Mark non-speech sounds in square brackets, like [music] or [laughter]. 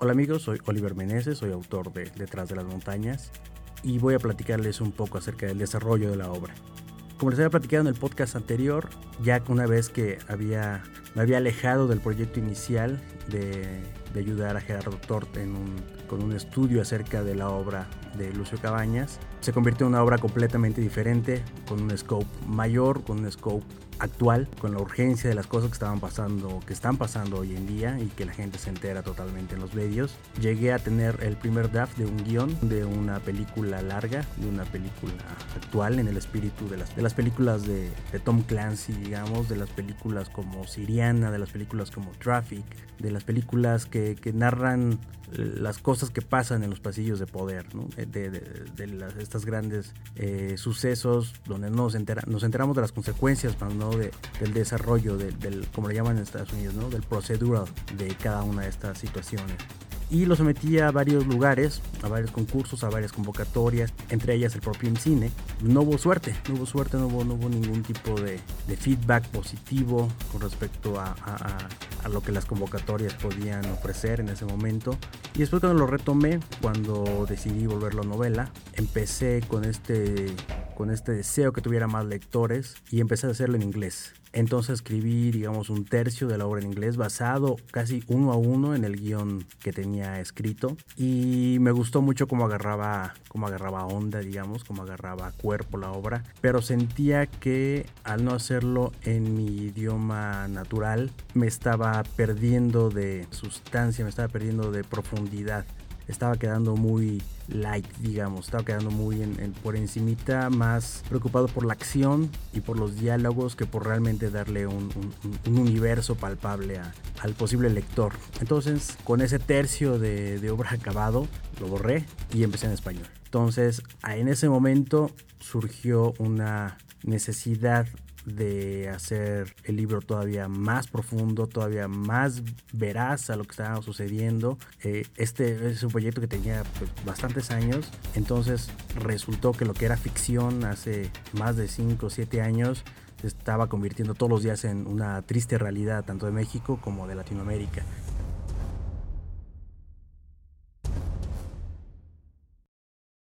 Hola amigos, soy Oliver Meneses, soy autor de Detrás de las Montañas y voy a platicarles un poco acerca del desarrollo de la obra. Como les había platicado en el podcast anterior, ya una vez que había, me había alejado del proyecto inicial de, ayudar a Gerardo Tort con un estudio acerca de la obra de Lucio Cabañas, se convirtió en una obra completamente diferente, con un scope mayor, con un scope actual, con la urgencia de las cosas que estaban pasando, que están pasando hoy en día y que la gente se entera totalmente en los medios. Llegué a tener el primer draft de un guion de una película larga, de una película actual en el espíritu de las, de las películas de, de Tom Clancy, digamos, de las películas como Siriana, de las películas como Traffic, de las películas que, que narran las cosas que pasan en los pasillos de poder, de, de, estos grandes eh, sucesos donde nos, entera, nos enteramos de las consecuencias ¿no? del desarrollo, del, como le llaman en Estados Unidos, ¿no? del procedural de cada una de estas situaciones y lo sometí a varios lugares, a varios concursos, a varias convocatorias, entre ellas el propio INCINE. No hubo suerte, no hubo suerte, no hubo, ningún tipo de, feedback positivo con respecto a, a, a, lo que las convocatorias podían ofrecer en ese momento. Y después cuando lo retomé, cuando decidí volverlo novela, empecé con este con este deseo que tuviera más lectores y empecé a hacerlo en inglés. Entonces escribí, digamos, un tercio de la obra en inglés basado casi uno a uno en el guion que tenía escrito. Y me gustó mucho cómo agarraba, cómo agarraba onda, digamos, cómo agarraba cuerpo la obra, pero sentía que al no hacerlo en mi idioma natural me estaba perdiendo de sustancia, me estaba perdiendo de profundidad. Estaba quedando muy light, digamos, estaba quedando muy en, por encimita, más preocupado por la acción y por los diálogos que por realmente darle un, universo palpable al posible lector. Entonces, con ese tercio de, de obra [laughs] acabado, lo borré y empecé en español. Entonces, en ese momento surgió una necesidad de hacer el libro todavía más profundo, todavía más veraz a lo que estaba sucediendo. Eh, este es un proyecto que tenía pues, bastantes años, entonces resultó que lo que era ficción hace más de 5 o 7 años se estaba convirtiendo todos los días en una triste realidad tanto de México como de Latinoamérica.